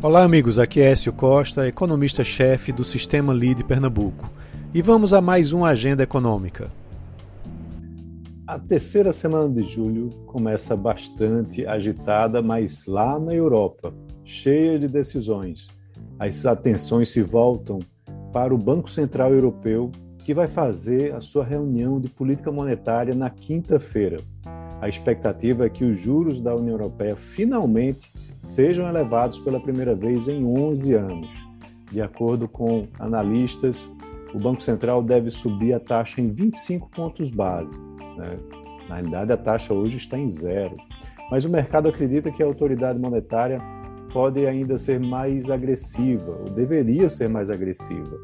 Olá, amigos. Aqui é Écio Costa, economista-chefe do Sistema Lead Pernambuco. E vamos a mais uma agenda econômica. A terceira semana de julho começa bastante agitada, mas lá na Europa, cheia de decisões. As atenções se voltam para o Banco Central Europeu, que vai fazer a sua reunião de política monetária na quinta-feira. A expectativa é que os juros da União Europeia finalmente sejam elevados pela primeira vez em 11 anos. De acordo com analistas, o Banco Central deve subir a taxa em 25 pontos base. Né? Na realidade, a taxa hoje está em zero. Mas o mercado acredita que a autoridade monetária pode ainda ser mais agressiva, ou deveria ser mais agressiva.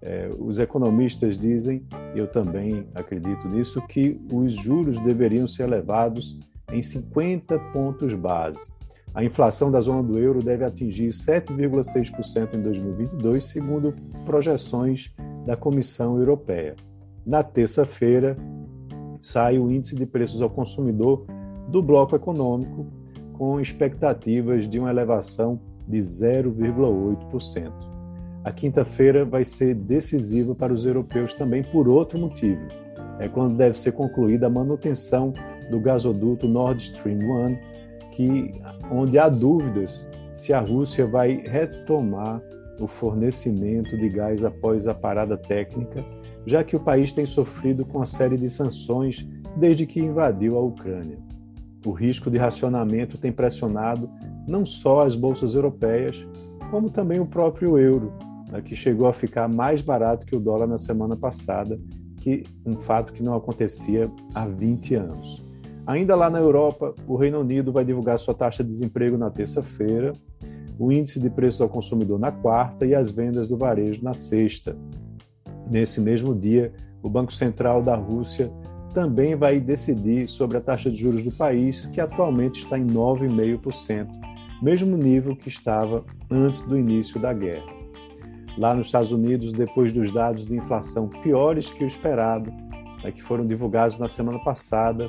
É, os economistas dizem, eu também acredito nisso, que os juros deveriam ser elevados em 50 pontos base. A inflação da zona do euro deve atingir 7,6% em 2022, segundo projeções da Comissão Europeia. Na terça-feira, sai o índice de preços ao consumidor do bloco econômico, com expectativas de uma elevação de 0,8%. A quinta-feira vai ser decisiva para os europeus também por outro motivo. É quando deve ser concluída a manutenção do gasoduto Nord Stream 1, que, onde há dúvidas se a Rússia vai retomar o fornecimento de gás após a parada técnica, já que o país tem sofrido com a série de sanções desde que invadiu a Ucrânia. O risco de racionamento tem pressionado não só as bolsas europeias, como também o próprio euro, né, que chegou a ficar mais barato que o dólar na semana passada, que um fato que não acontecia há 20 anos. Ainda lá na Europa, o Reino Unido vai divulgar sua taxa de desemprego na terça-feira, o índice de preços ao consumidor na quarta e as vendas do varejo na sexta. Nesse mesmo dia, o Banco Central da Rússia também vai decidir sobre a taxa de juros do país, que atualmente está em 9,5%, mesmo nível que estava antes do início da guerra. Lá nos Estados Unidos, depois dos dados de inflação piores que o esperado, né, que foram divulgados na semana passada,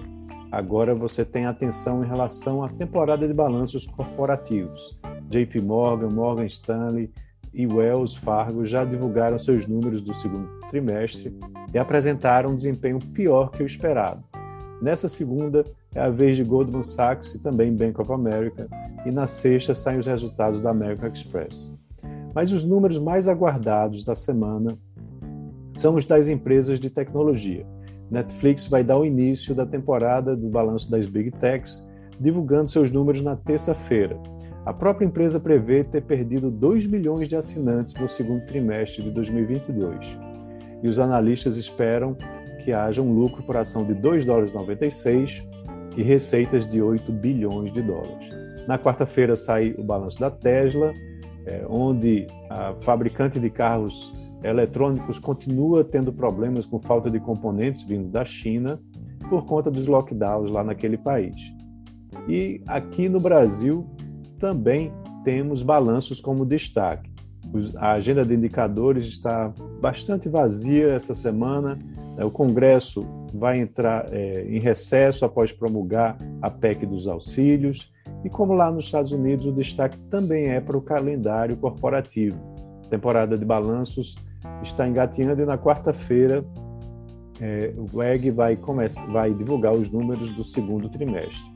Agora você tem atenção em relação à temporada de balanços corporativos. JP Morgan, Morgan Stanley e Wells Fargo já divulgaram seus números do segundo trimestre e apresentaram um desempenho pior que o esperado. Nessa segunda é a vez de Goldman Sachs e também Bank of America, e na sexta saem os resultados da American Express. Mas os números mais aguardados da semana são os das empresas de tecnologia. Netflix vai dar o início da temporada do balanço das Big Techs, divulgando seus números na terça-feira. A própria empresa prevê ter perdido 2 milhões de assinantes no segundo trimestre de 2022. E os analistas esperam que haja um lucro por ação de 2 dólares 96 e receitas de 8 bilhões de dólares. Na quarta-feira sai o balanço da Tesla, é, onde a fabricante de carros eletrônicos continua tendo problemas com falta de componentes vindo da China por conta dos lockdowns lá naquele país. E aqui no Brasil também temos balanços como destaque. A agenda de indicadores está bastante vazia essa semana. Né? O Congresso vai entrar é, em recesso após promulgar a PEC dos auxílios. E como lá nos Estados Unidos, o destaque também é para o calendário corporativo. Temporada de balanços está engatinhando e na quarta-feira é, o EG vai, começar, vai divulgar os números do segundo trimestre.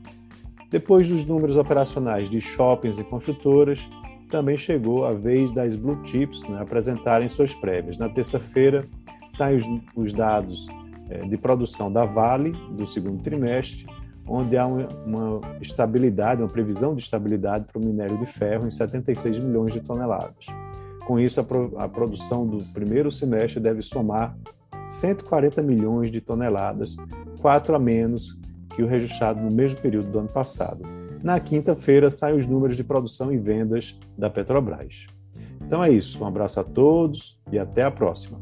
Depois dos números operacionais de shoppings e construtoras, também chegou a vez das blue chips né, apresentarem suas prévias. Na terça-feira saem os, os dados é, de produção da Vale do segundo trimestre, onde há uma, uma estabilidade, uma previsão de estabilidade para o minério de ferro em 76 milhões de toneladas. Com isso, a, pro, a produção do primeiro semestre deve somar 140 milhões de toneladas, quatro a menos que o registrado no mesmo período do ano passado. Na quinta-feira saem os números de produção e vendas da Petrobras. Então é isso. Um abraço a todos e até a próxima.